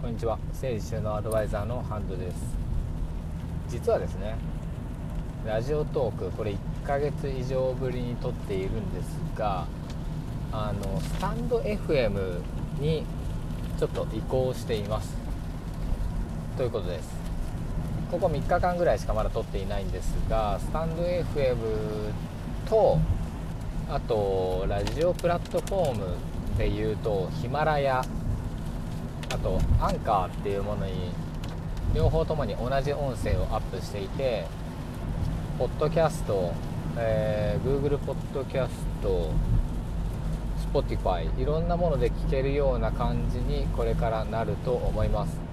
こんにちは。整理収納アドバイザーのハンドです。実はですねラジオトークこれ1ヶ月以上ぶりに撮っているんですがあのスタンド FM にちょっと移行しています。ということです。ここ3日間ぐらいしかまだ撮っていないんですがスタンド FM とあとラジオプラットフォームでいうとヒマラヤあとアンカーっていうものに両方ともに同じ音声をアップしていてポッドキャスト、えー、Google ポッドキャスト Spotify いろんなもので聞けるような感じにこれからなると思います。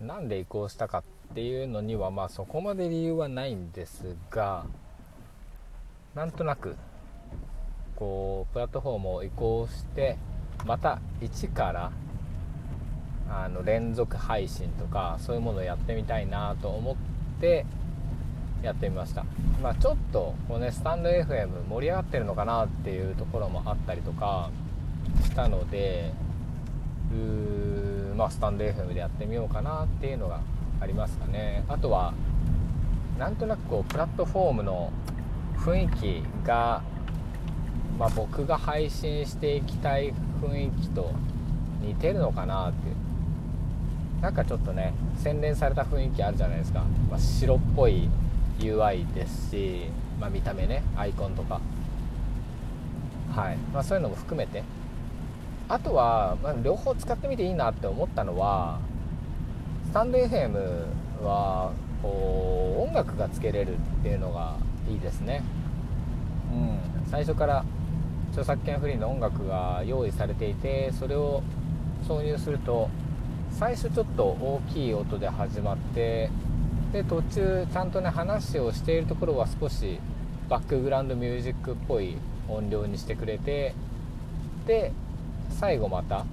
なんで移行したかっていうのにはまあそこまで理由はないんですがなんとなくこうプラットフォームを移行してまた一からあの連続配信とかそういうものをやってみたいなと思ってやってみました、まあ、ちょっとこう、ね、スタンド FM 盛り上がってるのかなっていうところもあったりとかしたのでうー、まあ、スタンド FM でやってみようかなっていうのがありますかね。あとはなんとなくこうプラットフォームの雰囲気がまあ、僕が配信していきたい雰囲気と似てるのかなって。なんかちょっとね洗練された雰囲気あるじゃないですか、まあ、白っぽい UI ですし、まあ、見た目ねアイコンとか。はい、まあ、そういうのも含めて。あとは、まあ、両方使ってみていいなって思ったのはスタンド FM はこう音楽がつけれるっていうのがいいですね。うん。最初から著作権フリーの音楽が用意されていてそれを挿入すると最初ちょっと大きい音で始まってで途中ちゃんとね話をしているところは少しバックグラウンドミュージックっぽい音量にしてくれてで最後また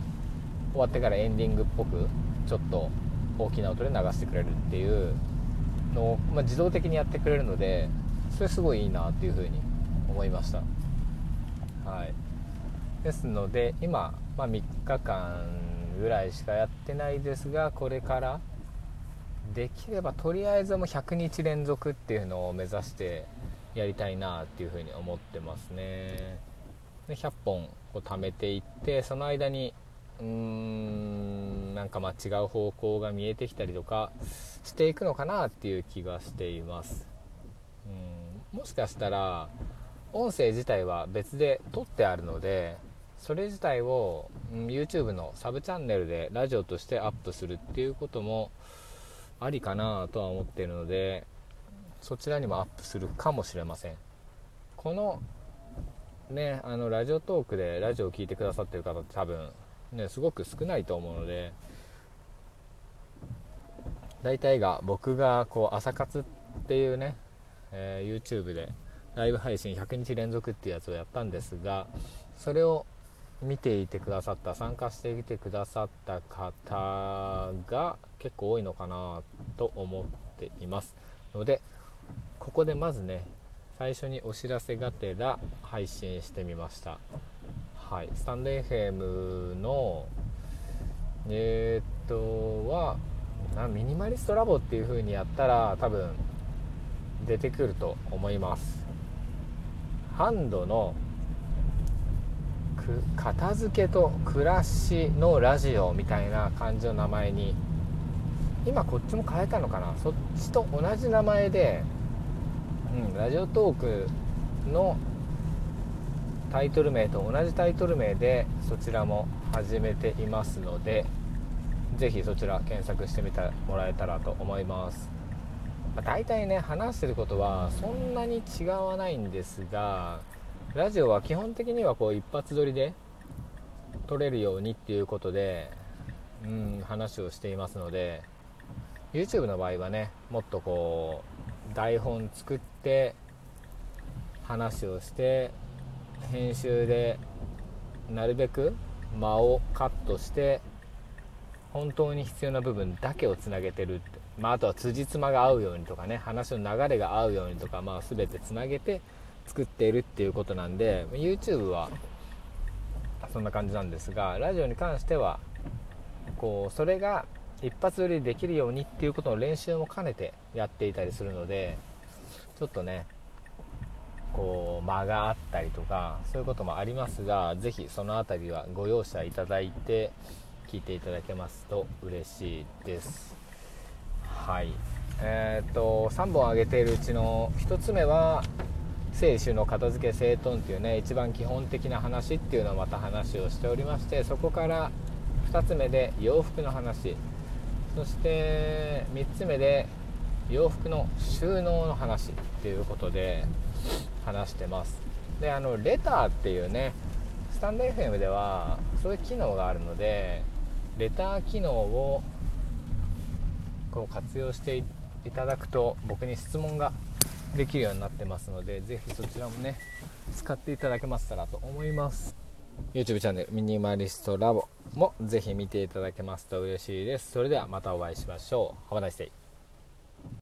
終わってからエンディングっぽくちょっと大きな音で流してくれるっていうのを、まあ、自動的にやってくれるのでそれすごいいいなっていうふうに思いました。はい、ですので今、まあ、3日間ぐらいしかやってないですがこれからできればとりあえずもう100日連続っていうのを目指してやりたいなっていうふうに思ってますね。で100本こう貯めていってその間にうーんなんかまあ違う方向が見えてきたりとかしていくのかなっていう気がしています。うん。もしかしたら音声自体は別で撮ってあるのでそれ自体を、YouTube のサブチャンネルでラジオとしてアップするっていうこともありかなとは思っているのでそちらにもアップするかもしれません。このねあのラジオトークでラジオを聴いてくださってる方って多分ねすごく少ないと思うので大体が僕がこう朝活っていうね、えー、YouTube でライブ配信100日連続っていうやつをやったんですがそれを見ていてくださった参加していてくださった方が結構多いのかなと思っています。のでここでまずね最初にお知らせがてら配信してみました。はい。スタンド FM のえー、っとはミニマリストラボっていう風にやったら多分出てくると思います。ハンドの片付けと暮らしのラジオみたいな感じの名前に。今こっちも変えたのかな。そっちと同じ名前で、うん、ラジオトークのタイトル名と同じタイトル名でそちらも始めていますので是非そちら検索してみてもらえたらと思います。まあ、大体ね話してることはそんなに違わないんですがラジオは基本的にはこう一発撮りで撮れるようにっていうことで、うん、話をしていますので YouTube の場合はねもっとこう台本作って話をして編集でなるべく間をカットして本当に必要な部分だけをつなげてるって。まあ、あとは辻褄が合うようにとかね話の流れが合うようにとか、まあ、全てつなげて作っているっていうことなんで YouTube はそんな感じなんですがラジオに関してはこうそれが一発撮りできるようにっていうことの練習も兼ねてやっていたりするのでちょっとねこう間があったりとかそういうこともありますが是非その辺りはご容赦いただいて聞いていただけますと嬉しいです。はい。えー、っと3本挙げているうちの1つ目は聖書の片付け整頓っていうね一番基本的な話っていうのをまた話をしておりましてそこから2つ目で洋服の話。そして3つ目で洋服の収納の話っていうことで話してます。であのレターっていうねスタンド FM ではそういう機能があるのでレター機能をこう活用していただくと僕に質問ができるようになってますので是非そちらもね使っていただけましたらと思います。YouTube チャンネルミニマリストラボも是非見ていただけますと嬉しいです。それではまたお会いしましょう。Have a nice day